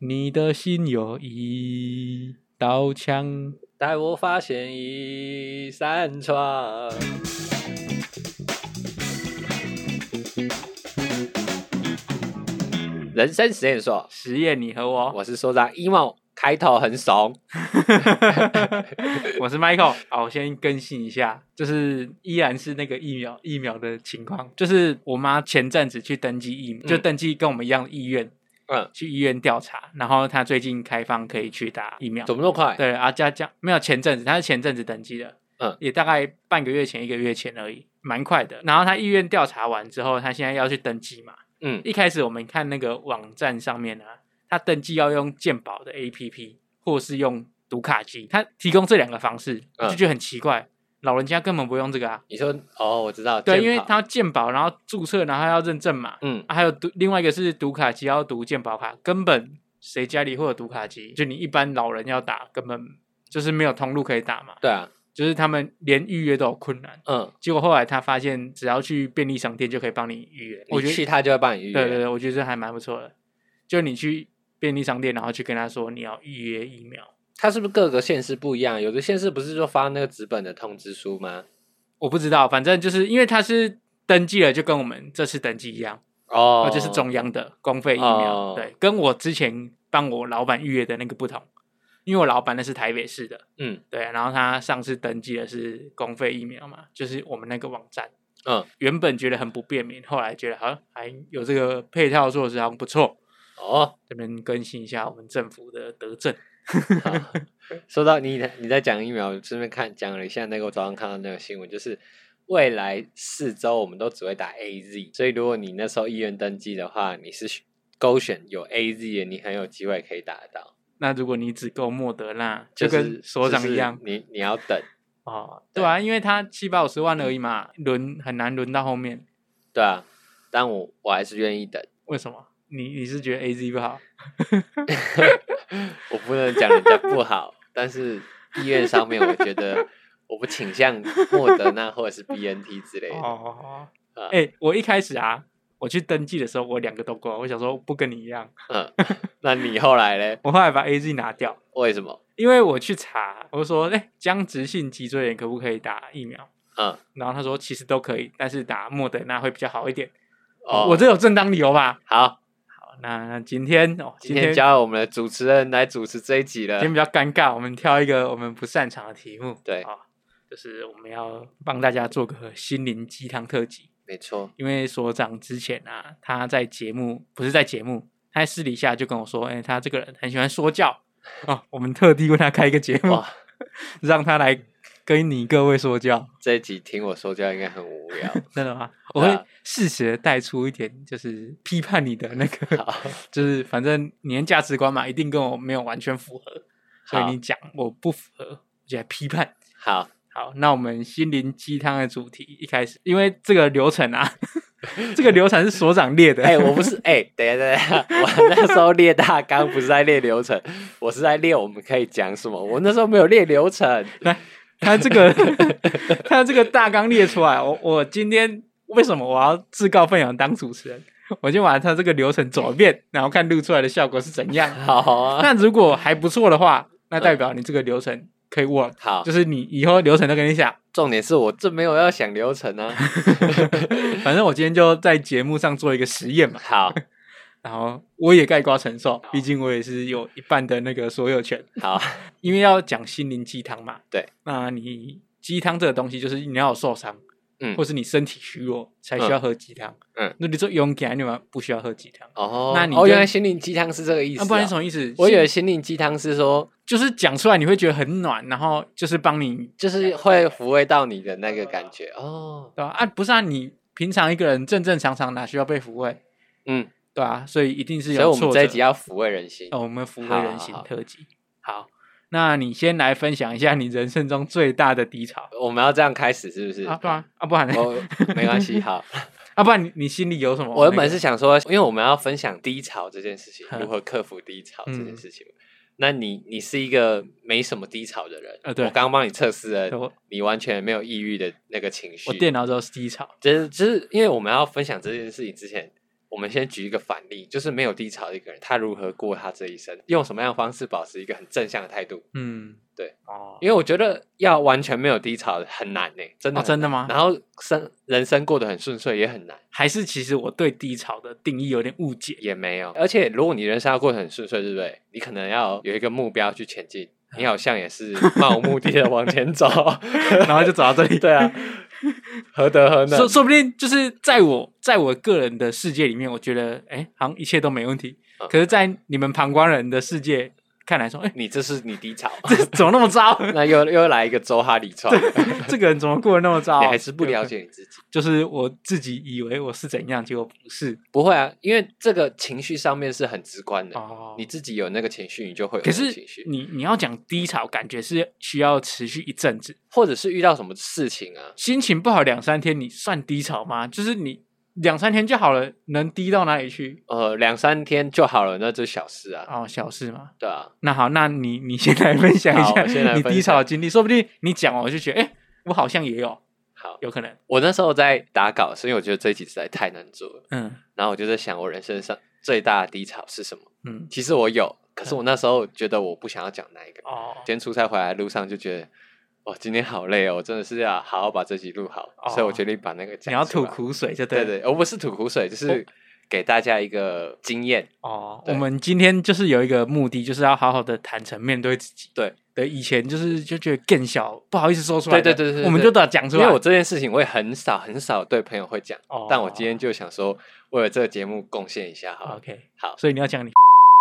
你的心有一道墙，带我发现一扇窗。人生实验所，实验你和我，我是所长 emo，开头很怂。我是 Michael，好，我先更新一下，就是依然是那个疫苗疫苗的情况，就是我妈前阵子去登记疫苗，嗯、就登记跟我们一样的意愿。嗯，去医院调查，然后他最近开放可以去打疫苗，怎么那么快？对啊，加加没有前阵子，他是前阵子登记的，嗯，也大概半个月前、一个月前而已，蛮快的。然后他医院调查完之后，他现在要去登记嘛，嗯，一开始我们看那个网站上面呢、啊，他登记要用健保的 APP 或是用读卡机，他提供这两个方式，我就觉得很奇怪。嗯老人家根本不用这个啊！你说哦，我知道，对，因为他健保，然后注册，然后要认证嘛，嗯，啊、还有读另外一个是读卡机，要读健保卡，根本谁家里会有读卡机？就你一般老人要打，根本就是没有通路可以打嘛。对啊，就是他们连预约都有困难。嗯，结果后来他发现，只要去便利商店就可以帮你预约，我觉得去他就会帮你预约。对对对，我觉得这还蛮不错的。就你去便利商店，然后去跟他说你要预约疫苗，他是不是各个县市不一样？有的县市不是说发那个纸本的通知书吗？我不知道，反正就是因为它是登记了，就跟我们这次登记一样哦，就是中央的公费疫苗，哦、对，跟我之前帮我老板预约的那个不同，因为我老板那是台北市的，嗯，对，然后他上次登记的是公费疫苗嘛，就是我们那个网站，嗯，原本觉得很不便民，后来觉得好像还有这个配套措施，好像不错哦，这边更新一下我们政府的德政。说到你，你在讲疫苗，顺便看讲了一下那个我早上看到那个新闻，就是未来四周我们都只会打 AZ，所以如果你那时候医院登记的话，你是勾选有 AZ 的，你很有机会可以打得到。那如果你只够莫德纳，就跟所长一样，就是、你你要等哦，对啊，因为他七百五十万而已嘛，轮很难轮到后面。对啊，但我我还是愿意等。为什么？你你是觉得 AZ 不好？我不能讲人家不好，但是医院上面我觉得我不倾向莫德纳或者是 BNT 之类的。哦，哎、欸，我一开始啊，我去登记的时候，我两个都过，我想说不跟你一样。嗯，那你后来呢？我后来把 AZ 拿掉。为什么？因为我去查，我说，哎、欸，僵直性脊椎炎可不可以打疫苗？嗯，然后他说其实都可以，但是打莫德纳会比较好一点。哦，我这有正当理由吧？好。那今天哦，今天交我们的主持人来主持这一集了。今天比较尴尬，我们挑一个我们不擅长的题目。对啊，就是我们要帮大家做个心灵鸡汤特辑。没错，因为所长之前啊，他在节目不是在节目，他在私底下就跟我说，哎，他这个人很喜欢说教啊，我们特地为他开一个节目，让他来。跟你各位说教，这一集听我说教应该很无聊，真的吗？我会适时的带出一点，就是批判你的那个，好就是反正你的价值观嘛，一定跟我没有完全符合，所以你讲我不符合，我就来批判。好，好，那我们心灵鸡汤的主题一开始，因为这个流程啊，这个流程是所长列的，哎、欸，我不是，哎、欸，等一下，等一下，我那时候列大纲不是在列流程，我是在列我们可以讲什么，我那时候没有列流程，来。他这个，他这个大纲列出来，我我今天为什么我要自告奋勇当主持人？我就把他这个流程走一遍，然后看录出来的效果是怎样。好啊，那如果还不错的话，那代表你这个流程可以 work。好，就是你以后流程都跟你讲。重点是我这没有要想流程啊，反正我今天就在节目上做一个实验嘛。好。然后我也盖瓜承受，毕竟我也是有一半的那个所有权。好，因为要讲心灵鸡汤嘛。对，那你鸡汤这个东西，就是你要有受伤，嗯，或是你身体虚弱才需要喝鸡汤。嗯，那你说勇敢，你们不需要喝鸡汤。哦，那你哦，原来心灵鸡汤是这个意思。那不然什么意思？我以为心灵鸡汤是说，就是讲出来你会觉得很暖，然后就是帮你，就是会抚慰到你的那个感觉。哦，对吧？啊，不是啊，你平常一个人正正常常哪需要被抚慰？嗯。对啊，所以一定是有。所以我们这一集要抚慰人心。哦，我们抚慰人心特辑。好，那你先来分享一下你人生中最大的低潮。我们要这样开始是不是？啊，对啊，啊，不然我，没关系，好。啊，不然你你心里有什么？我原本是想说，因为我们要分享低潮这件事情，如何克服低潮这件事情。嗯、那你你是一个没什么低潮的人啊？对，我刚刚帮你测试了，你完全没有抑郁的那个情绪。我电脑都是低潮，就是就是因为我们要分享这件事情之前。我们先举一个反例，就是没有低潮的一个人，他如何过他这一生，用什么样的方式保持一个很正向的态度？嗯，对，哦，因为我觉得要完全没有低潮很难呢，真的，真的吗？然后生人生过得很顺遂也很难，还是其实我对低潮的定义有点误解？也没有，而且如果你人生要过得很顺遂，对不对？你可能要有一个目标去前进，你好像也是 漫无目的的往前走，然后就走到这里，对啊。何德何能？说说不定就是在我在我个人的世界里面，我觉得哎、欸，好像一切都没问题。嗯、可是，在你们旁观人的世界。看来说，哎、欸，你这是你低潮，这怎么那么糟？那又又来一个周哈里创，这个人怎么过得那么糟？你还是不了解你自己。就是我自己以为我是怎样，结果不是。不会啊，因为这个情绪上面是很直观的。哦，你自己有那个情绪，你就会有那个情绪。可是你你要讲低潮，感觉是需要持续一阵子，或者是遇到什么事情啊，心情不好两三天，你算低潮吗？就是你。两三天就好了，能低到哪里去？呃，两三天就好了，那就是小事啊。哦，小事嘛。对啊。那好，那你你先来分享一下你低潮的经历，说不定你讲完我就觉得，哎、欸，我好像也有。好，有可能。我那时候在打稿，是因为我觉得这一集实在太难做了。嗯。然后我就在想，我人生上最大的低潮是什么？嗯。其实我有，可是我那时候觉得我不想要讲那一个。哦。今天出差回来路上就觉得。哦，今天好累哦，我真的是要好好把这集录好，哦、所以我决定把那个。你要吐苦水就对，对对，我不是吐苦水，就是给大家一个经验哦。我们今天就是有一个目的，就是要好好的坦诚面对自己。对对，以前就是就觉得更小，不好意思说出来。对对对对，我们就得讲出来。因为我这件事情我也很少很少对朋友会讲，哦、但我今天就想说，为了这个节目贡献一下哈。OK，好，所以你要讲你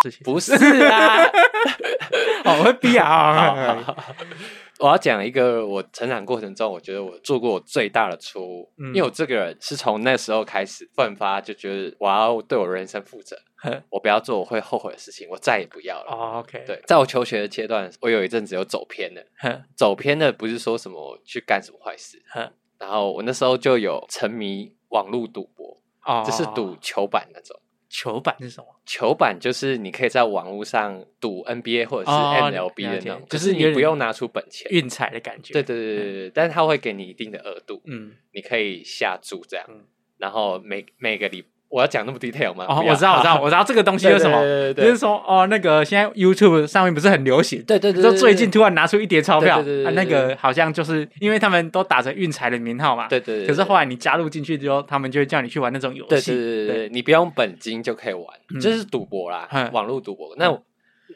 事情，不是啊？哦，我会逼啊。我要讲一个我成长过程中，我觉得我做过我最大的错误，嗯、因为我这个人是从那时候开始奋发，就觉得我要对我人生负责，我不要做我会后悔的事情，我再也不要了。哦、OK，对，在我求学的阶段，我有一阵子有走偏了，走偏的不是说什么去干什么坏事，然后我那时候就有沉迷网络赌博，哦、就是赌球板那种。球板是什么？球板就是你可以在网络上赌 NBA 或者是 MLB 的那种，就是你不用拿出本钱，运彩的感觉。对对对对对，但是他会给你一定的额度，嗯，你可以下注这样，然后每每个礼。我要讲那么 detail 吗？哦，我知道，我知道，我知道这个东西是什么，就是说，哦，那个现在 YouTube 上面不是很流行，对对对，就最近突然拿出一叠钞票，那个好像就是因为他们都打着运财的名号嘛，对对。可是后来你加入进去之后，他们就会叫你去玩那种游戏，对对对，你不用本金就可以玩，就是赌博啦，网络赌博。那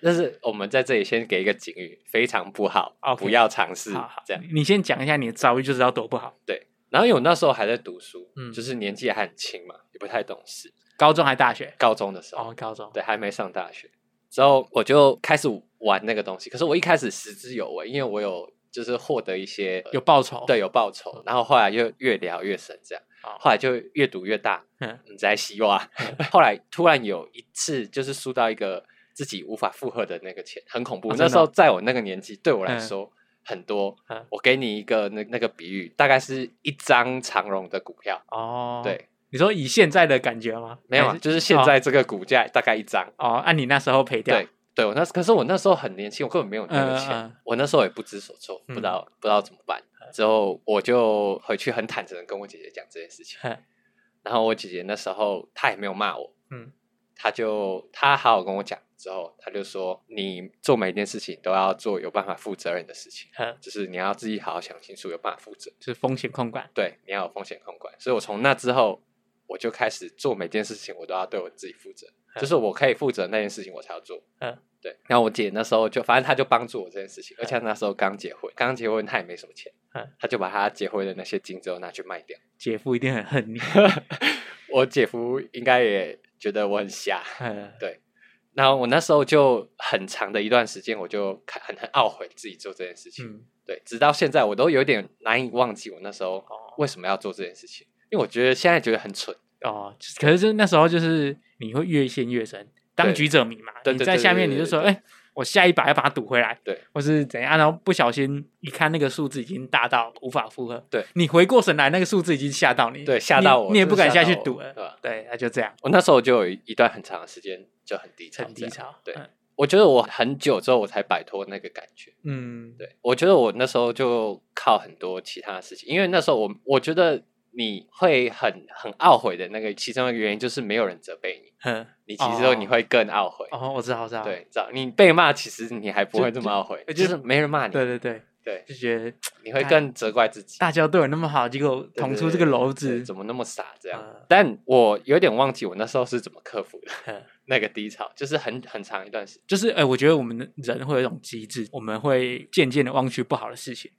但是我们在这里先给一个警语，非常不好，不要尝试。这样，你先讲一下你的遭遇，就知道多不好。对。然后因为我那时候还在读书，嗯，就是年纪还很轻嘛，也不太懂事。高中还大学？高中的时候。哦，高中。对，还没上大学。之后我就开始玩那个东西，可是我一开始食之有味，因为我有就是获得一些有报酬，对，有报酬。然后后来就越聊越深，这样，后来就越赌越大。嗯，你在希望。后来突然有一次，就是输到一个自己无法负荷的那个钱，很恐怖。那时候在我那个年纪，对我来说。很多，我给你一个那那个比喻，大概是一张长荣的股票。哦。对，你说以现在的感觉吗？没有，就是现在这个股价大概一张。哦。按你那时候赔掉，对对，我那可是我那时候很年轻，我根本没有那个钱，我那时候也不知所措，不知道不知道怎么办。之后我就回去很坦诚的跟我姐姐讲这件事情，然后我姐姐那时候她也没有骂我，嗯，她就她好好跟我讲。之后，他就说：“你做每一件事情都要做有办法负责任的事情，呵就是你要自己好好想清楚，有办法负责，就是风险控管。对，你要有风险控管。所以我从那之后，我就开始做每件事情，我都要对我自己负责，呵就是我可以负责那件事情，我才要做。嗯呵，对。然后我姐那时候就，反正她就帮助我这件事情，而且那时候刚结婚，刚结婚她也没什么钱，她就把她结婚的那些金子都拿去卖掉。姐夫一定很恨你，我姐夫应该也觉得我很瞎，呵对。”然后我那时候就很长的一段时间，我就很很懊悔自己做这件事情。嗯、对，直到现在我都有点难以忘记我那时候为什么要做这件事情，因为我觉得现在觉得很蠢哦。可是就那时候就是你会越陷越深，当局者迷嘛。对，你在下面你就说，哎。我下一把要把它赌回来，对，或是怎样？然后不小心一看那个数字已经大到无法负荷，对，你回过神来，那个数字已经吓到你，对，吓到我，你也不敢下去赌了，对吧？对，那就这样。我那时候就有一段很长的时间就很低潮，很低潮。对，我觉得我很久之后我才摆脱那个感觉。嗯，对，我觉得我那时候就靠很多其他的事情，因为那时候我我觉得你会很很懊悔的那个其中一个原因就是没有人责备你，嗯，你其实你会更懊悔。哦，我知道，我知道。对，知道你被骂，其实你还不会这么懊悔，就是没人骂你。对对对对，就觉得你会更责怪自己。大家对我那么好，结果捅出这个篓子，怎么那么傻？这样。但我有点忘记我那时候是怎么克服的 那个低潮，就是很很长一段时间。就是哎，我觉得我们的人会有一种机制，我们会渐渐的忘去不好的事情。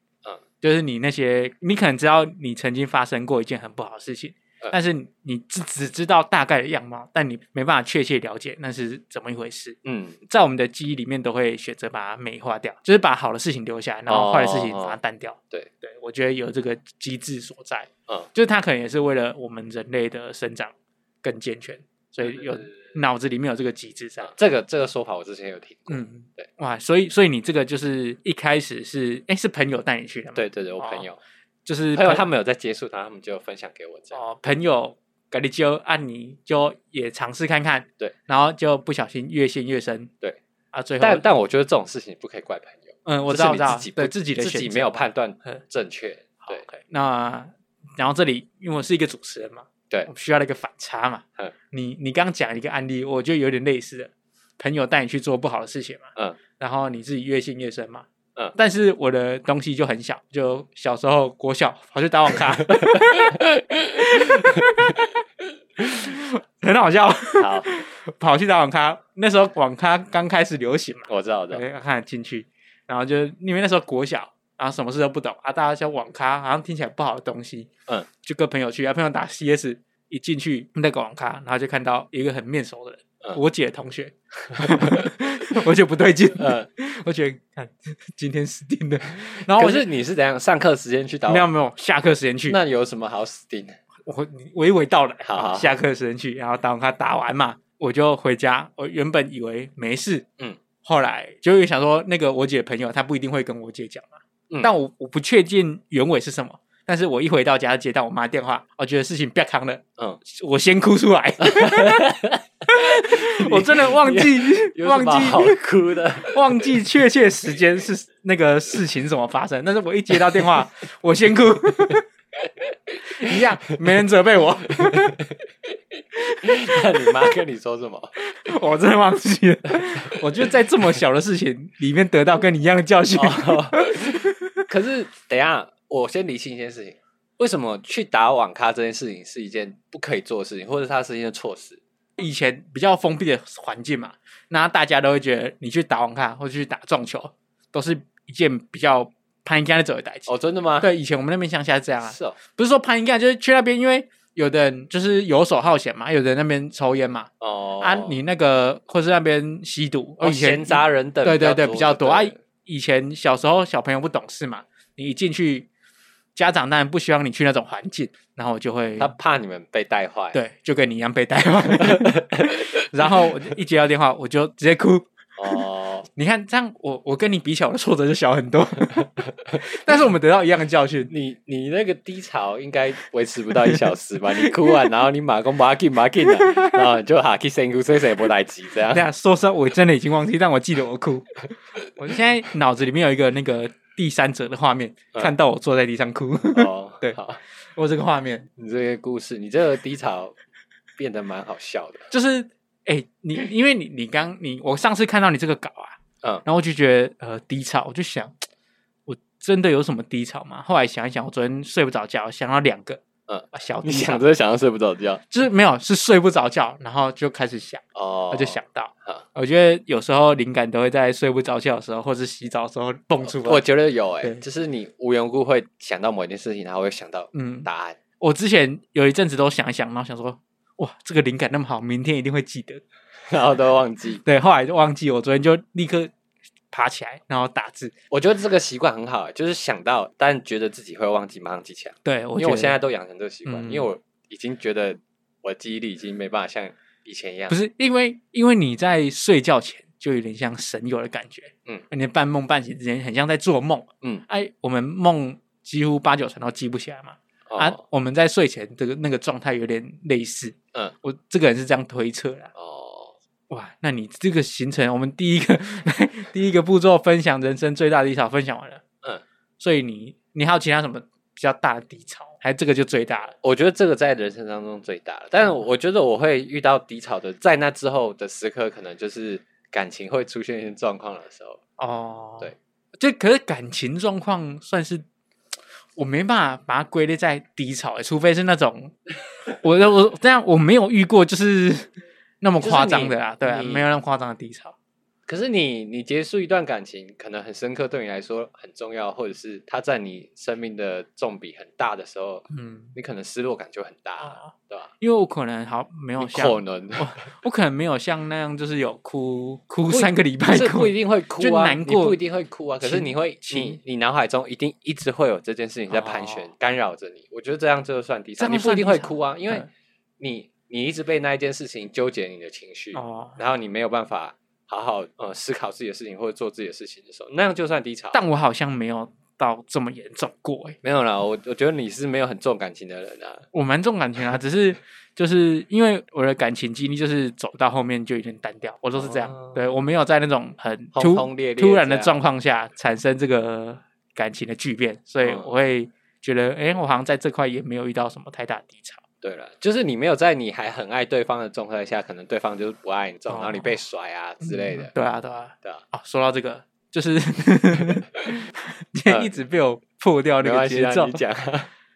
就是你那些，你可能知道你曾经发生过一件很不好的事情，嗯、但是你只只知道大概的样貌，但你没办法确切了解那是怎么一回事。嗯，在我们的记忆里面都会选择把它美化掉，就是把好的事情留下来，然后坏的事情把它淡掉。对、对，我觉得有这个机制所在。嗯，就是它可能也是为了我们人类的生长更健全，所以有。脑子里面有这个机制在，这个这个说法我之前有听过。嗯，对，哇，所以所以你这个就是一开始是哎是朋友带你去的吗？对对对，我朋友。就是朋友，他们有在接触他，他们就分享给我这样。哦，朋友跟你就按你就也尝试看看，对，然后就不小心越陷越深，对。啊，最后但但我觉得这种事情不可以怪朋友，嗯，我知道，自己对自己的自己没有判断正确，对，那然后这里因为我是一个主持人嘛。对，需要了一个反差嘛。嗯，你你刚讲一个案例，我觉得有点类似的，朋友带你去做不好的事情嘛。嗯，然后你自己越陷越深嘛。嗯，但是我的东西就很小，就小时候国小跑去打网咖，很好笑。好，跑去打网咖，那时候网咖刚开始流行嘛。我知道我知道，看进去，然后就因为那时候国小。然后什么事都不懂啊！大家像网咖，好像听起来不好的东西，嗯，就跟朋友去，啊，朋友打 CS，一进去那个网咖，然后就看到一个很面熟的人，嗯、我姐同学，我就不对劲，嗯，我觉得看今天死定了。然后我可是你是怎样上课时间去打？没有没有，下课时间去。那有什么好死定的？我娓娓道来，好，好，下课时间去，然后打网咖打完嘛，我就回家。我原本以为没事，嗯，后来就想说，那个我姐朋友，她不一定会跟我姐讲嘛。但我我不确定原委是什么，但是我一回到家接到我妈电话，我觉得事情不要扛了，嗯，我先哭出来，我真的忘记忘记哭的，忘记确切时间是那个事情怎么发生，但是我一接到电话，我先哭，一样没人责备我，那你妈跟你说什么？我真的忘记了，我就在这么小的事情里面得到跟你一样的教训。可是，等一下，我先理清一件事情：为什么去打网咖这件事情是一件不可以做的事情，或者它是一件错事？以前比较封闭的环境嘛，那大家都会觉得你去打网咖或者去打撞球，都是一件比较攀应该的走的代志。哦，真的吗？对，以前我们那边乡下是这样啊。是哦，不是说攀应该，就是去那边，因为有的人就是游手好闲嘛，有的人那边抽烟嘛。哦。啊，你那个或是那边吸毒，哦，以前闲杂人等，对对对，比较多啊。以前小时候小朋友不懂事嘛，你一进去，家长当然不希望你去那种环境，然后就会他怕你们被带坏，对，就跟你一样被带坏。然后我一接到电话，我就直接哭。哦，你看这样，我我跟你比起来，我的挫折就小很多。但是我们得到一样的教训。你你那个低潮应该维持不到一小时吧？你哭完，然后你马工马进马进了，然后你就哈去辛苦，所以谁不来急这样？这样说实话，我真的已经忘记，但我记得我哭。我现在脑子里面有一个那个第三者的画面，嗯、看到我坐在地上哭。哦，对，好，我这个画面，你这个故事，你这个低潮变得蛮好笑的。就是，哎、欸，你因为你你刚你我上次看到你这个稿啊，嗯，然后我就觉得呃低潮，我就想我。真的有什么低潮吗？后来想一想，我昨天睡不着觉，想到两个，嗯，小低潮。你想着想到睡不着觉，就是没有，是睡不着觉，然后就开始想，哦，我就想到，嗯，我觉得有时候灵感都会在睡不着觉的时候，或是洗澡的时候蹦出来。我觉得有诶、欸，对就是你无缘无故会想到某一件事情，然后会想到嗯答案、嗯。我之前有一阵子都想一想，然后想说，哇，这个灵感那么好，明天一定会记得，然后都忘记。对，后来就忘记，我昨天就立刻。爬起来，然后打字。我觉得这个习惯很好，就是想到，但觉得自己会忘记，马上记起来。对，因为我现在都养成这个习惯，嗯、因为我已经觉得我记忆力已经没办法像以前一样。不是因为，因为你在睡觉前就有点像神游的感觉，嗯，你半梦半醒之间很像在做梦，嗯，哎，我们梦几乎八九成都记不起来嘛，哦、啊，我们在睡前这个那个状态有点类似，嗯，我这个人是这样推测的，哦。哇，那你这个行程，我们第一个 第一个步骤分享人生最大的低潮分享完了，嗯，所以你你还有其他什么比较大的低潮，还是这个就最大了？我觉得这个在人生当中最大了，但是我觉得我会遇到低潮的，在那之后的时刻，可能就是感情会出现一些状况的时候。哦，对，就可是感情状况算是我没办法把它归类在低潮，除非是那种 我我这样我没有遇过，就是那么夸张的啊，对啊，没有那么夸张的低潮。可是你，你结束一段感情，可能很深刻，对你来说很重要，或者是他在你生命的重比很大的时候，嗯，你可能失落感就很大，啊、对吧？因为我可能好没有像，可能我，我可能没有像那样，就是有哭哭三个礼拜，是不一定会哭啊，就难过不一定会哭啊。可是你会，你你脑海中一定一直会有这件事情在盘旋，哦、干扰着你。我觉得这样就算第三，你不一定会哭啊，因为你你一直被那一件事情纠结你的情绪，哦，然后你没有办法。好好呃思考自己的事情或者做自己的事情的时候，那样就算低潮。但我好像没有到这么严重过哎，没有啦，我我觉得你是没有很重感情的人啊。我蛮重感情啊，只是就是因为我的感情经历就是走到后面就有点单调，我都是这样。哦、对我没有在那种很突轰轰烈烈突然的状况下产生这个感情的巨变，所以我会觉得，哎、我好像在这块也没有遇到什么太大的低潮。对了，就是你没有在你还很爱对方的状态下，可能对方就是不爱你，这种、哦、然后你被甩啊之类的。嗯、对啊，对啊，对啊。哦，说到这个，就是 今天一直被我破掉那个节奏。讲，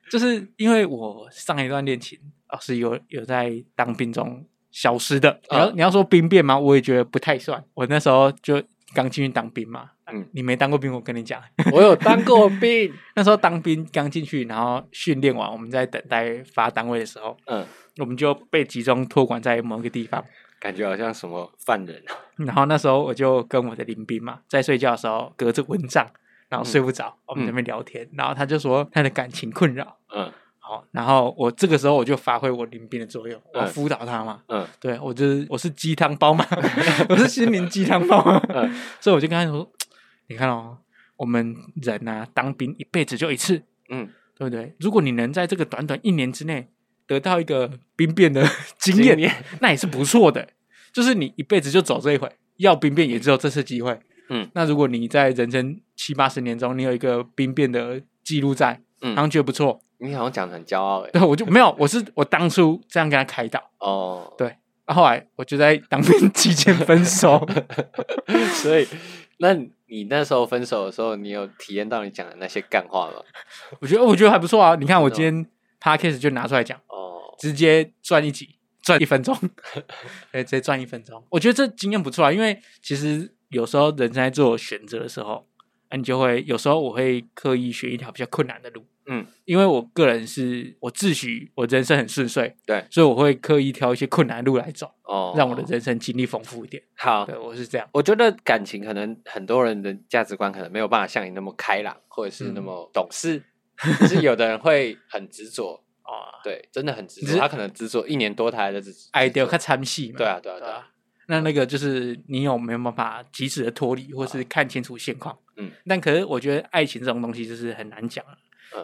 就是因为我上一段恋情哦是有有在当兵中消失的。你要、嗯、你要说兵变吗？我也觉得不太算。我那时候就刚进去当兵嘛。嗯，你没当过兵，我跟你讲，我有当过兵。那时候当兵刚进去，然后训练完，我们在等待发单位的时候，嗯，我们就被集中托管在某个地方，感觉好像什么犯人。然后那时候我就跟我的邻兵嘛，在睡觉的时候隔着蚊帐，然后睡不着，嗯、我们在那边聊天，嗯、然后他就说他的感情困扰，嗯。好，然后我这个时候我就发挥我临兵的作用，我辅导他嘛。嗯，对我就是我是鸡汤包嘛，我是心灵鸡汤包嘛。嗯，所以我就跟他说，你看哦，我们人啊，当兵一辈子就一次，嗯，对不对？如果你能在这个短短一年之内得到一个兵变的 经验，经验那也是不错的。就是你一辈子就走这一回，要兵变也只有这次机会。嗯，那如果你在人生七八十年中，你有一个兵变的记录在，嗯，他们觉得不错。你好像讲的很骄傲哎，对，我就没有，我是我当初这样跟他开导哦，对，啊、后来我就在当兵期间分手，所以那你那时候分手的时候，你有体验到你讲的那些干话吗？我觉得我觉得还不错啊，你看我今天 podcast 就拿出来讲哦，直接赚一集，赚一分钟，哎，直接赚一分钟，我觉得这经验不错啊，因为其实有时候人在做选择的时候，那你就会有时候我会刻意选一条比较困难的路。嗯，因为我个人是我自诩我人生很顺遂，对，所以我会刻意挑一些困难路来走，哦，让我的人生经历丰富一点。好，对，我是这样。我觉得感情可能很多人的价值观可能没有办法像你那么开朗，或者是那么懂事，可是有的人会很执着 哦，对，真的很执着。他可能执着一年多，他还在执。哎，对，看参戏嘛。对啊，对啊，对啊。那那个就是你有没有办法及时的脱离，或是看清楚现况？嗯，但可是我觉得爱情这种东西就是很难讲。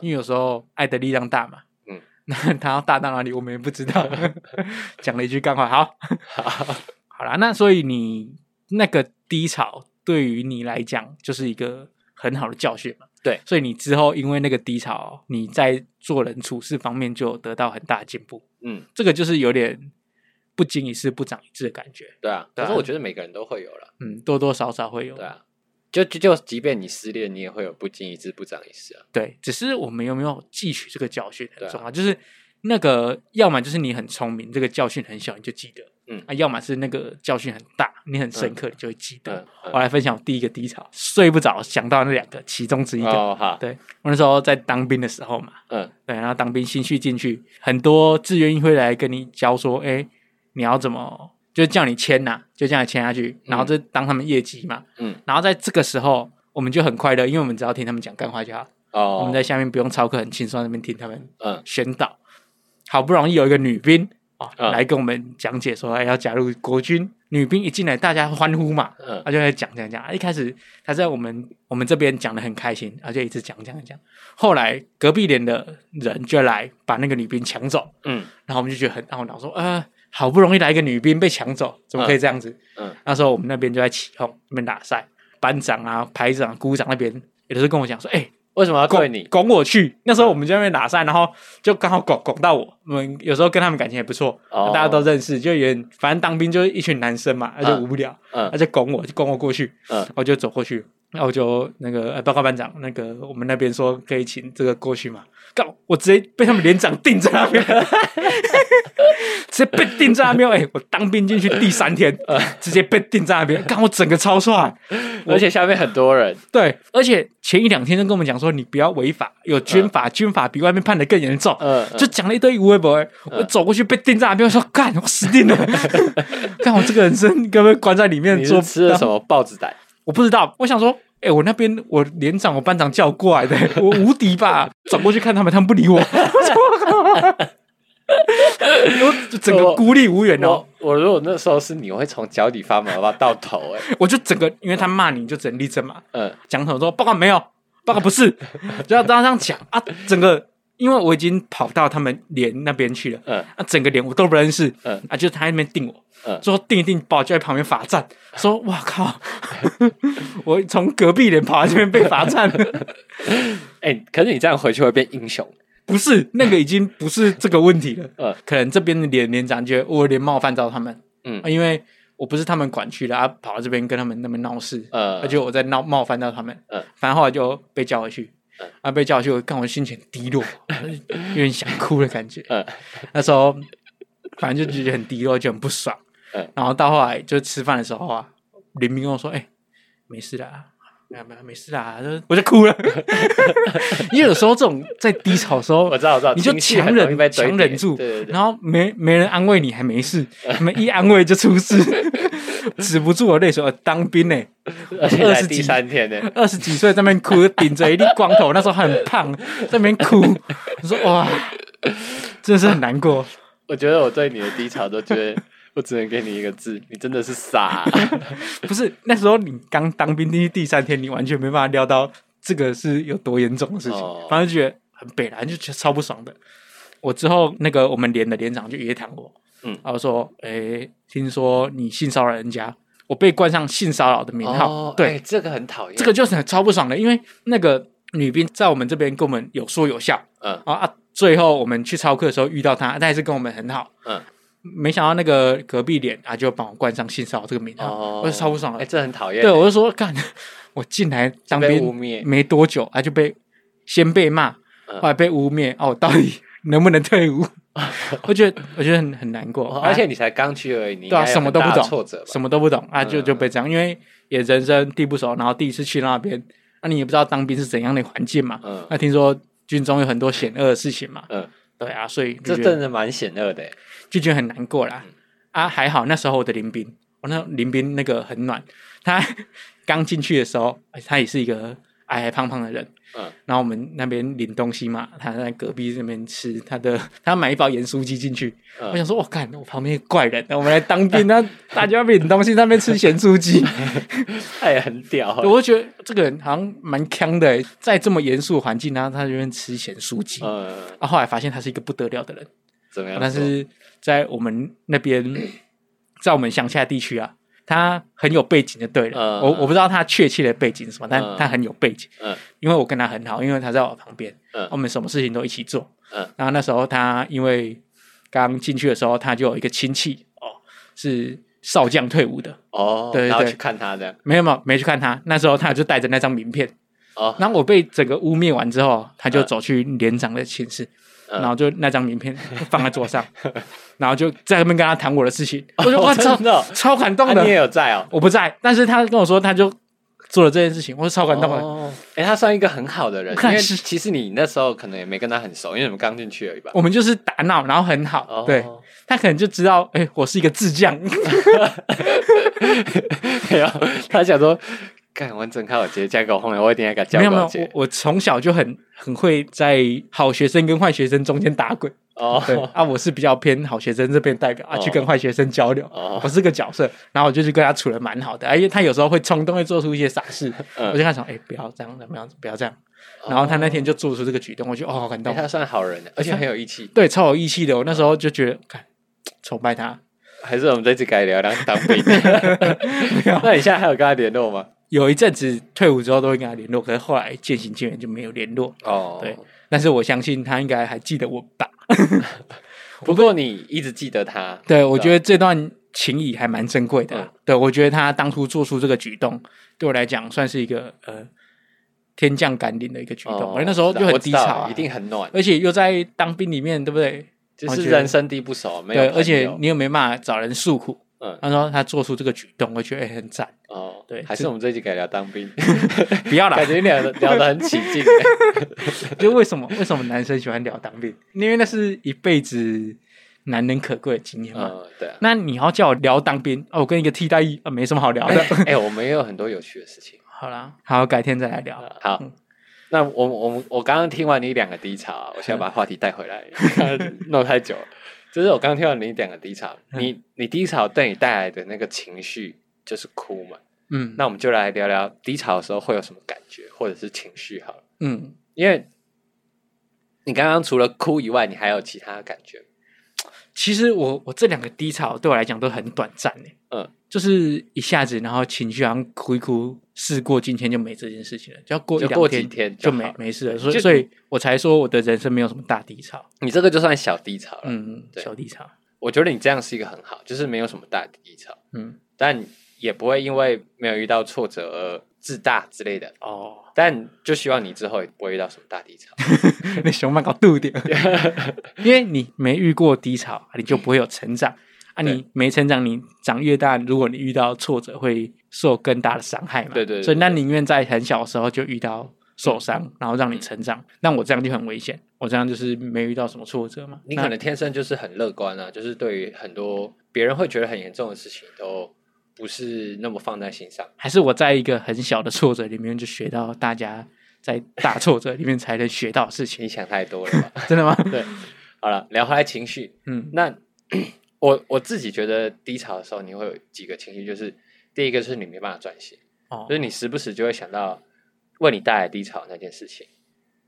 因为有时候爱的力量大嘛，嗯，那他要大到哪里，我们也不知道。讲了一句干话，好，好。好啦，那所以你那个低潮对于你来讲就是一个很好的教训嘛，对，所以你之后因为那个低潮，你在做人处事方面就得到很大的进步，嗯，这个就是有点不经一事不长一智的感觉，对啊，可是我觉得每个人都会有了，嗯，多多少少会有，对啊。就就就，即便你失恋，你也会有不经一事不长一智啊。对，只是我们有没有汲取这个教训很重要。啊、就是那个，要么就是你很聪明，这个教训很小你就记得，嗯啊；要么是那个教训很大，你很深刻，你就会记得。嗯嗯、我来分享我第一个低潮，睡不着，想到那两个其中之一个。哦、好，对我那时候在当兵的时候嘛，嗯，对，然后当兵新训进去，很多志愿役会来跟你教说，哎、欸，你要怎么？就叫你签呐、啊，就这样签下去，然后就当他们业绩嘛。嗯，然后在这个时候，我们就很快乐，因为我们只要听他们讲干话就好。哦，我们在下面不用操课，很轻松，那边听他们嗯宣导。好不容易有一个女兵哦，来跟我们讲解说，哎，要加入国军。女兵一进来，大家欢呼嘛。嗯，他就在讲讲讲。一开始她在我们我们这边讲的很开心，她就一直讲讲讲。后来隔壁连的人就来把那个女兵抢走。嗯，然后我们就觉得很懊恼，说呃。好不容易来一个女兵被抢走，怎么可以这样子？嗯，嗯，那时候我们那边就在起哄，那边打赛，班长啊、排长、股长那边也都是跟我讲说：“哎、欸，为什么要对你拱我去？那时候我们在那边打赛，然后就刚好拱拱到我。我们有时候跟他们感情也不错，大家都认识，就也反正当兵就是一群男生嘛，那就无聊，他就拱我，就拱我过去，我就走过去。然后我就那个报告班长，那个我们那边说可以请这个过去嘛？告我直接被他们连长定在那边，直接被定在那边。哎，我当兵进去第三天，直接被定在那边，干我整个超帅，而且下面很多人。对，而且前一两天就跟我们讲说，你不要违法，有军法，军法比外面判的更严重。嗯，就讲了一堆无谓不我走过去被定在那边，我说干我死定了，看我这个人生根本关在里面做吃了什么豹子胆。我不知道，我想说，哎、欸，我那边我连长、我班长叫过来的，我无敌吧？转过去看他们，他们不理我，我就整个孤立无援哦。我，我如果那时候是你，我会从脚底发麻吧到头，哎，我就整个，因为他骂你就整立正嘛，嗯，讲什么说报告没有，报告不是，就要这样讲啊，整个。因为我已经跑到他们连那边去了，嗯，啊，整个连我都不认识，嗯，啊，就他在那边定我，嗯，说定一定，把我就在旁边罚站，说哇靠，我从隔壁连跑到这边被罚站了，哎，可是你这样回去会变英雄？不是，那个已经不是这个问题了，嗯，可能这边的连连长觉得我有点冒犯到他们，嗯，因为我不是他们管区的，啊，跑到这边跟他们那边闹事，嗯，而且我在闹冒犯到他们，嗯，反正后来就被叫回去。啊！被叫去，我看我心情低落，有点想哭的感觉。嗯，那时候反正就觉得很低落，就很不爽。嗯，然后到后来就吃饭的时候啊，林斌跟我说：“哎、欸，没事啦，没有没有没事啦。”我就哭了。因为有时候这种在低潮的时候，我知道我知道，你就强忍强忍住，对对对，然后没没人安慰你还没事，你们一安慰就出事。止不住我泪水，当兵呢，二十几三天呢，二十几岁在那边哭，顶着一粒光头，那时候很胖，在那边哭。我说哇，真的是很难过。我觉得我对你的低潮都觉得，我只能给你一个字，你真的是傻。不是那时候你刚当兵第第三天，你完全没办法料到这个是有多严重的事情，反正觉得很北然，就觉得超不爽的。我之后那个我们连的连长就约谈我。嗯，然后说，哎、欸，听说你性骚扰人家，我被冠上性骚扰的名号，哦、对、欸，这个很讨厌，这个就是很超不爽的，因为那个女兵在我们这边跟我们有说有笑，嗯，啊，最后我们去操课的时候遇到她，她还是跟我们很好，嗯，没想到那个隔壁脸啊就帮我冠上性骚扰这个名号，哦、我就超不爽了，哎、欸，这很讨厌，对，我就说干，我进来当兵没多久啊就被先被骂，后来被污蔑，哦，到底能不能退伍？我觉得我觉得很很难过，而且你才刚去而已，你对啊，什么都不懂，挫折，什么都不懂啊，就就被这样，因为也人生地不熟，然后第一次去那边，那你也不知道当兵是怎样的环境嘛，嗯，那听说军中有很多险恶的事情嘛，嗯，对啊，所以这真的蛮险恶的，就觉得很难过啦。啊，还好那时候我的林斌，我那林斌那个很暖，他 刚进去的时候，他也是一个矮矮胖胖的人。嗯，然后我们那边领东西嘛，他在隔壁那边吃他的，他买一包盐酥鸡进去。嗯、我想说，我看我旁边怪人，我们来 当兵，那大家领东西，那边吃咸酥鸡，他也很屌。我就觉得这个人好像蛮强的，在这么严肃的环境，然后他这边吃咸酥鸡。嗯，然后后来发现他是一个不得了的人。怎么样？但是在我们那边，在我们乡下地区啊。他很有背景就对了，嗯、我我不知道他确切的背景是什么，嗯、但他很有背景，嗯、因为我跟他很好，因为他在我旁边，嗯、我们什么事情都一起做。嗯、然后那时候他因为刚进去的时候，他就有一个亲戚哦，是少将退伍的。哦，对对对，去看他的，没有没有没去看他，那时候他就带着那张名片。哦，然后我被整个污蔑完之后，他就走去连长的寝室。然后就那张名片 放在桌上，然后就在那边跟他谈我的事情。我说哇，超超感动的。你也有在哦？我不在，但是他跟我说，他就做了这件事情，我说超感动的。哎，他算一个很好的人，因为其实你那时候可能也没跟他很熟，因为你们刚进去而已吧。我们就是打闹，然后很好。对，他可能就知道，哎，我是一个智将。然后他想说。干完整靠我直接加个后面，我一定要给他加没有没有，我我从小就很很会在好学生跟坏学生中间打滚哦。对啊，我是比较偏好学生这边代表啊，去跟坏学生交流。我是个角色，然后我就去跟他处的蛮好的。而且他有时候会冲动，会做出一些傻事，我就跟他说：“哎，不要这样，不要不要这样。”然后他那天就做出这个举动，我就哦，好感动。他算好人，而且很有义气，对，超有义气的。我那时候就觉得，看崇拜他。还是我们这次改聊聊当兵。那你现在还有跟他联络吗？有一阵子退伍之后都会跟他联络，可是后来渐行渐远就没有联络。哦，对，但是我相信他应该还记得我吧。不过你一直记得他，对，我觉得这段情谊还蛮珍贵的。嗯、对，我觉得他当初做出这个举动，对我来讲算是一个呃天降甘霖的一个举动。而、哦、那时候就很低潮、啊，一定很暖，而且又在当兵里面，对不对？就是人生地不熟，没有。对，而且你又没办法找人诉苦。嗯，他说他做出这个举动，我觉得很赞。哦，对，还是我们这一集改聊当兵，不要了，感觉聊的聊得很起劲。就为什么为什么男生喜欢聊当兵？因为那是一辈子难能可贵的经验嘛。嗯，对。那你要叫我聊当兵，哦，我跟一个替代役啊，没什么好聊的。哎，我们也有很多有趣的事情。好啦，好，改天再来聊。好，那我我我刚刚听完你两个低潮，我现在把话题带回来，弄太久了。就是我刚刚听到你两个低潮，你你低潮对你带来的那个情绪就是哭嘛？嗯，那我们就来聊聊低潮的时候会有什么感觉，或者是情绪好了。嗯，因为你刚刚除了哭以外，你还有其他的感觉？其实我我这两个低潮对我来讲都很短暂诶。嗯。就是一下子，然后情绪好像哭一哭，事过境迁就没这件事情了，就要过一两天就没没事了，所以所以我才说我的人生没有什么大低潮。你这个就算小低潮了，嗯，小低潮。我觉得你这样是一个很好，就是没有什么大低潮，嗯，但也不会因为没有遇到挫折而自大之类的哦。但就希望你之后也不会遇到什么大低潮。那熊猫搞度点，因为你没遇过低潮，你就不会有成长。啊，你没成长，你长越大，如果你遇到挫折，会受更大的伤害嘛？对对，对。所以那宁愿在很小的时候就遇到受伤，嗯、然后让你成长。那、嗯、我这样就很危险，我这样就是没遇到什么挫折嘛。你可能天生就是很乐观啊，就是对于很多别人会觉得很严重的事情，都不是那么放在心上。还是我在一个很小的挫折里面就学到，大家在大挫折里面才能学到的事情。你想太多了吧？真的吗？对。好了，聊回来情绪，嗯，那。我我自己觉得低潮的时候，你会有几个情绪，就是第一个是你没办法转型，哦，就是你时不时就会想到为你带来低潮那件事情，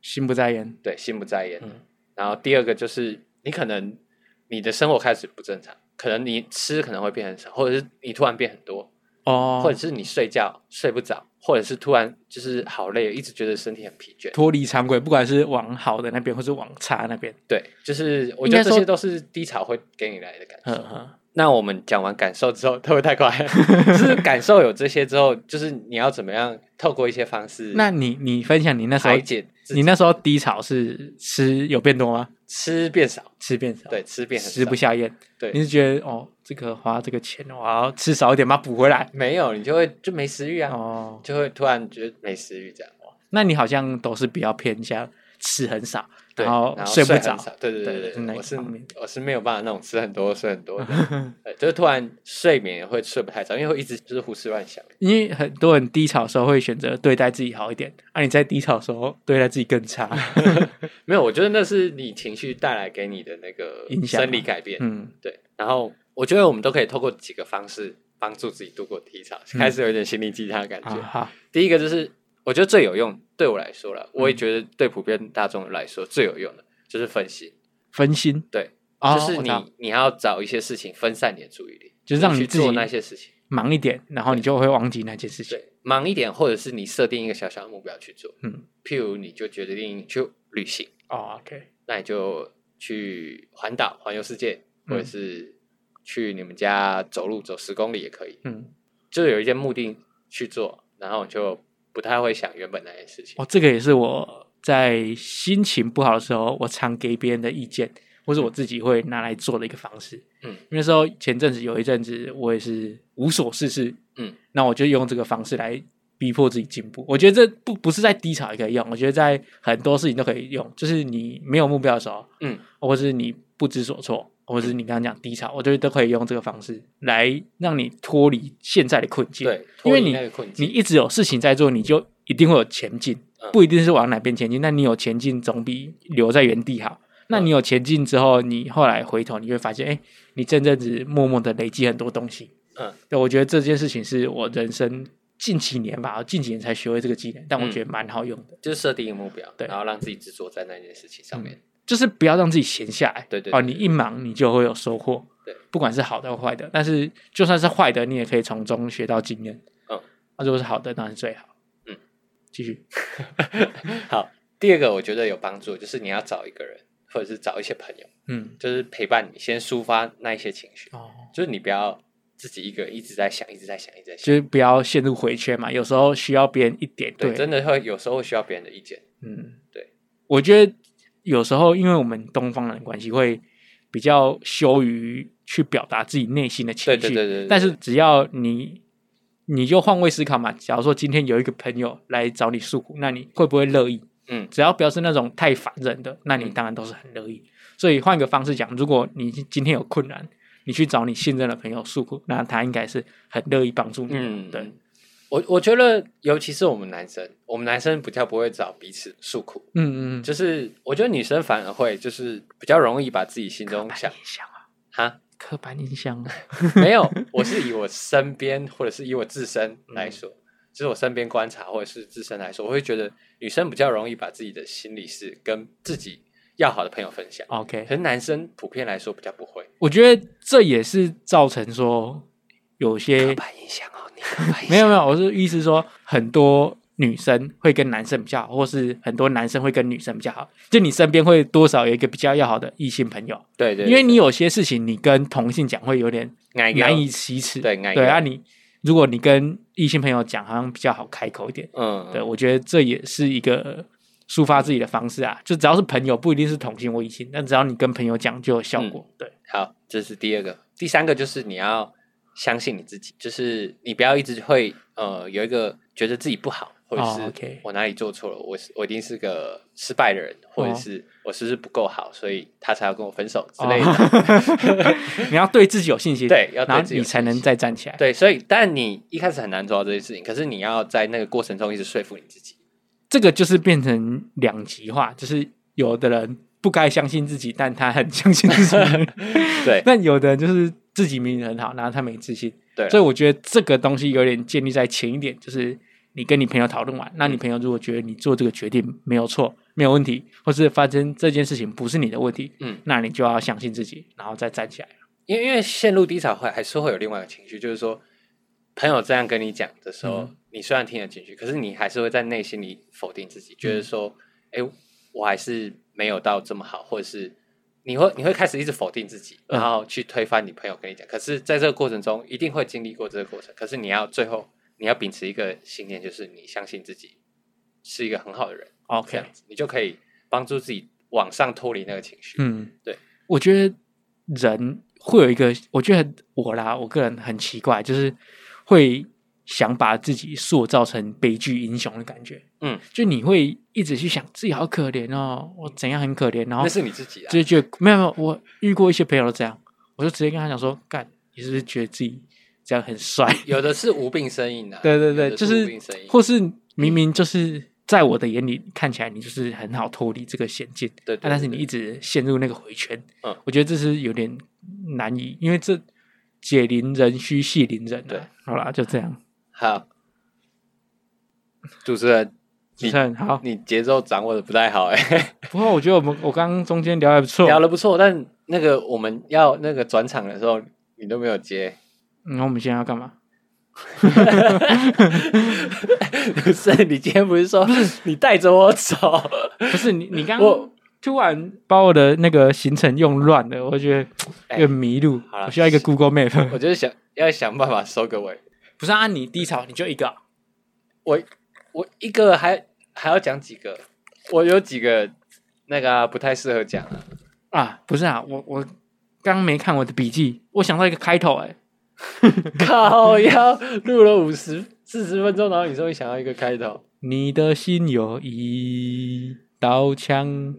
心不在焉，对，心不在焉。嗯，然后第二个就是你可能你的生活开始不正常，可能你吃可能会变很少，或者是你突然变很多，哦，或者是你睡觉睡不着。或者是突然就是好累，一直觉得身体很疲倦，脱离常规，不管是往好的那边，或是往差那边，对，就是我觉得这些都是低潮会给你来的感受。那我们讲完感受之后，会不会太快？就是感受有这些之后，就是你要怎么样透过一些方式？那你你分享你那时候，你那时候低潮是吃有变多吗？吃变少，吃变少，对，吃变少，吃不下咽。对，你是觉得哦，这个花这个钱，我要吃少一点把它补回来？没有，你就会就没食欲啊，哦，就会突然觉得没食欲这样。那你好像都是比较偏向吃很少。然后睡不着，对对对对，我是我是没有办法那种吃很多睡很多的，就是突然睡眠也会睡不太着，因为会一直就是胡思乱想。因为很多人低潮的时候会选择对待自己好一点，而你在低潮的时候对待自己更差。没有，我觉得那是你情绪带来给你的那个生理改变。嗯，对。然后我觉得我们都可以透过几个方式帮助自己度过低潮，开始有点心灵鸡汤的感觉。第一个就是。我觉得最有用，对我来说了，我也觉得对普遍大众来说最有用的就是分心。分心，对，就是你你要找一些事情分散你的注意力，就是让你做那些事情忙一点，然后你就会忘记那件事情。对，忙一点，或者是你设定一个小小的目标去做。嗯，譬如你就决定去旅行。哦，OK，那你就去环岛、环游世界，或者是去你们家走路走十公里也可以。嗯，就有一件目的去做，然后就。不太会想原本那件事情哦，这个也是我在心情不好的时候，我常给别人的意见，或是我自己会拿来做的一个方式。嗯，因为那时候前阵子有一阵子我也是无所事事，嗯，那我就用这个方式来逼迫自己进步。我觉得这不不是在低潮也可以用，我觉得在很多事情都可以用。就是你没有目标的时候，嗯，或是你不知所措。或者是你刚刚讲低潮，我觉得都可以用这个方式来让你脱离现在的困境。对，因为你你一直有事情在做，你就一定会有前进，嗯、不一定是往哪边前进。但你有前进总比留在原地好。那你有前进之后，你后来回头你会发现，哎、欸，你真正只默默的累积很多东西。嗯，对，我觉得这件事情是我人生近几年吧，近几年才学会这个技能，但我觉得蛮好用的，嗯、就是设定一个目标，对，然后让自己执着在那件事情上面。嗯就是不要让自己闲下来，对对，对，哦，你一忙你就会有收获，对，不管是好的或坏的，但是就算是坏的，你也可以从中学到经验，嗯，那如果是好的，当然是最好。嗯，继续。好，第二个我觉得有帮助，就是你要找一个人，或者是找一些朋友，嗯，就是陪伴你，先抒发那一些情绪。哦，就是你不要自己一个人一直在想，一直在想，一直在想，就是不要陷入回圈嘛。有时候需要别人一点，对，对真的会有时候会需要别人的意见。嗯，对，我觉得有时候因为我们东方人的关系会。比较羞于去表达自己内心的情绪，对对对对对，但是只要你，你就换位思考嘛。假如说今天有一个朋友来找你诉苦，那你会不会乐意？嗯，只要不要是那种太烦人的，那你当然都是很乐意。嗯、所以换个方式讲，如果你今天有困难，你去找你信任的朋友诉苦，那他应该是很乐意帮助你。嗯，对。我我觉得，尤其是我们男生，我们男生比较不会找彼此诉苦。嗯嗯，就是我觉得女生反而会，就是比较容易把自己心中想象啊，哈，刻板印象 没有，我是以我身边或者是以我自身来说，嗯、就是我身边观察或者是自身来说，我会觉得女生比较容易把自己的心里事跟自己要好的朋友分享。OK，可是男生普遍来说比较不会。我觉得这也是造成说有些刻板印象。没有没有，我是意思说，很多女生会跟男生比较好，或是很多男生会跟女生比较好。就你身边会多少有一个比较要好的异性朋友？对，对对，因为你有些事情你跟同性讲会有点难以启齿。对对啊，你如果你跟异性朋友讲，好像比较好开口一点。嗯，对，我觉得这也是一个抒发自己的方式啊。就只要是朋友，不一定是同性或异性，但只要你跟朋友讲就有效果。嗯、对，好，这是第二个，第三个就是你要。相信你自己，就是你不要一直会呃有一个觉得自己不好，或者是我哪里做错了，我是我一定是个失败的人，或者是我是不是不够好，所以他才要跟我分手之类的。你要对自己有信心，对，要对自己才能再站起来。对，所以但你一开始很难做到这些事情，可是你要在那个过程中一直说服你自己。这个就是变成两极化，就是有的人不该相信自己，但他很相信自己。对，那有的人就是。自己明明很好，然后他没自信，对，所以我觉得这个东西有点建立在前一点，就是你跟你朋友讨论完，那你朋友如果觉得你做这个决定没有错、没有问题，或是发生这件事情不是你的问题，嗯，那你就要相信自己，然后再站起来。因为因为陷入低潮会还是会有另外一个情绪，就是说朋友这样跟你讲的时候，嗯、你虽然听得进去，可是你还是会在内心里否定自己，觉得说，哎、嗯，我还是没有到这么好，或者是。你会你会开始一直否定自己，然后去推翻你朋友跟你讲。可是，在这个过程中，一定会经历过这个过程。可是，你要最后你要秉持一个信念，就是你相信自己是一个很好的人。OK，这样子你就可以帮助自己往上脱离那个情绪。嗯，对。我觉得人会有一个，我觉得我啦，我个人很奇怪，就是会。想把自己塑造成悲剧英雄的感觉，嗯，就你会一直去想自己好可怜哦，我怎样很可怜，然后那是你自己啊，就觉得没有没有，我遇过一些朋友都这样，我就直接跟他讲说，干，你是不是觉得自己这样很帅？有的是无病呻吟 的，对对对，就是，或是明明就是在我的眼里看起来你就是很好脱离这个险境，对，但是你一直陷入那个回圈，嗯，我觉得这是有点难以，因为这解铃人须系铃人，对，好啦，就这样。好，主持人，主持人好，你节奏掌握的不太好哎、欸。不过我觉得我们我刚刚中间聊还不错，聊的不错，但那个我们要那个转场的时候，你都没有接。那、嗯、我们现在要干嘛？不是，你今天不是说你带着我走？不是你，你刚刚突然把我的那个行程用乱了，我觉得有点迷路。欸、我需要一个 Google Map。我就是想要想办法收个尾。不是按你低潮，你就一个，我我一个还还要讲几个，我有几个那个、啊、不太适合讲啊，啊，不是啊，我我刚没看我的笔记，我想到一个开头、欸，哎，靠要录了五十四十分钟，然后你终于想到一个开头，你的心有一道墙。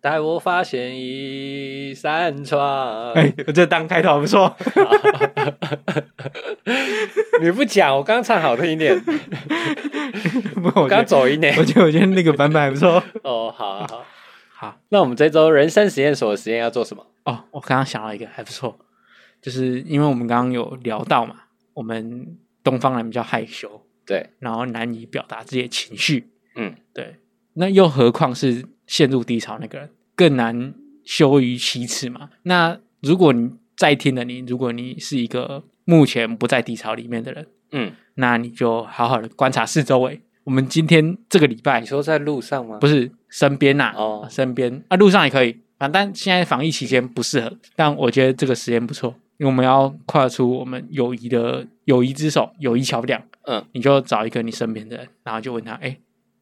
待我发现一扇窗。哎，我这当开头不错。你不讲，我刚唱好听一点。不，我刚走音点。我觉得我觉得那个版本还不错。哦，好，好，好，好。那我们这周人生实验所的实验要做什么？哦，我刚刚想到一个还不错，就是因为我们刚刚有聊到嘛，我们东方人比较害羞，对，然后难以表达自己的情绪。嗯，对。那又何况是陷入低潮那个人，更难羞于启齿嘛。那如果你在听的你，如果你是一个目前不在低潮里面的人，嗯，那你就好好的观察四周围。我们今天这个礼拜，你说在路上吗？不是，身边呐，哦，身边啊，路上也可以。反正现在防疫期间不适合，但我觉得这个时间不错，因为我们要跨出我们友谊的友谊之手，友谊桥梁。嗯，你就找一个你身边的人，然后就问他，哎，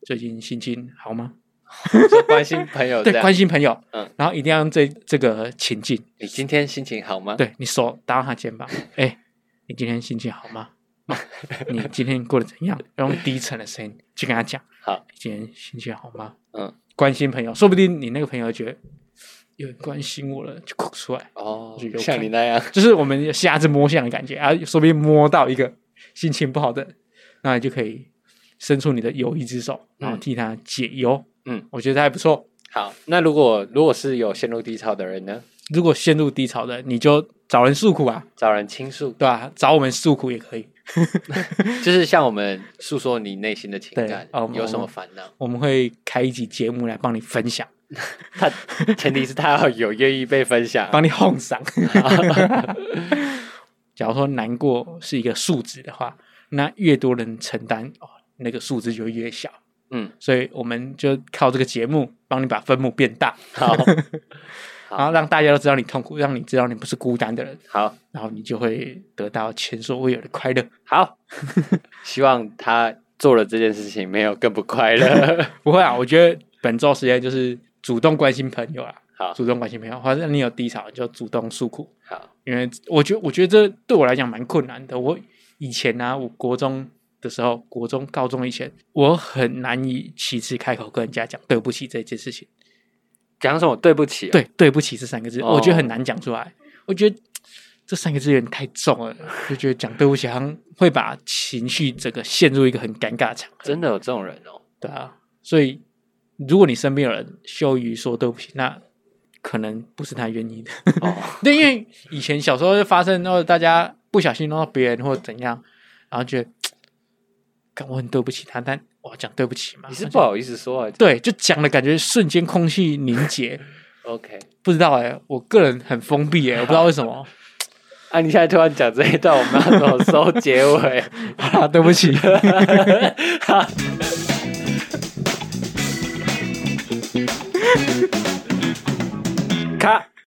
最近心情好吗？关心朋友，对，关心朋友。嗯，然后一定要用这这个情境。你今天心情好吗？对，你手搭他肩膀，哎，你今天心情好吗？你今天过得怎样？用低沉的声音去跟他讲。好，你今天心情好吗？嗯，关心朋友，说不定你那个朋友觉得有人关心我了，就哭出来。哦，像你那样，就是我们瞎子摸象的感觉啊，说不定摸到一个心情不好的，那你就可以伸出你的友谊之手，然后替他解忧。嗯，我觉得还不错。好，那如果如果是有陷入低潮的人呢？如果陷入低潮的，你就找人诉苦啊，找人倾诉，对吧？找我们诉苦也可以，就是向我们诉说你内心的情感，有什么烦恼，我们会开一集节目来帮你分享。他前提是他要有愿意被分享，帮你哄上。假如说难过是一个数值的话，那越多人承担哦，那个数值就越小。嗯，所以我们就靠这个节目帮你把分母变大，好，然后让大家都知道你痛苦，让你知道你不是孤单的人，好，然后你就会得到前所未有的快乐。好，希望他做了这件事情没有更不快乐。不会啊，我觉得本周时间就是主动关心朋友啊，好，主动关心朋友，或者你有低潮就主动诉苦。好，因为我觉得我觉得这对我来讲蛮困难的。我以前呢、啊，我国中。的时候，国中、高中以前，我很难以启齿开口跟人家讲对不起这件事情。讲什么对不起、啊？对，对不起这三个字，哦、我觉得很难讲出来。我觉得这三个字有点太重了，就觉得讲对不起好像会把情绪整个陷入一个很尴尬的场合。真的有这种人哦？对啊，所以如果你身边有人羞于说对不起，那可能不是他愿意的。哦，对，因为以前小时候就发生，然后大家不小心弄到别人或者怎样，然后觉得。我很对不起他，但我要讲对不起嘛？你是不好意思说啊？对，就讲的感觉瞬间空气凝结。OK，不知道哎、欸，我个人很封闭哎、欸，我不知道为什么。啊，你现在突然讲这一段，我们要怎么收结尾？啊，对不起。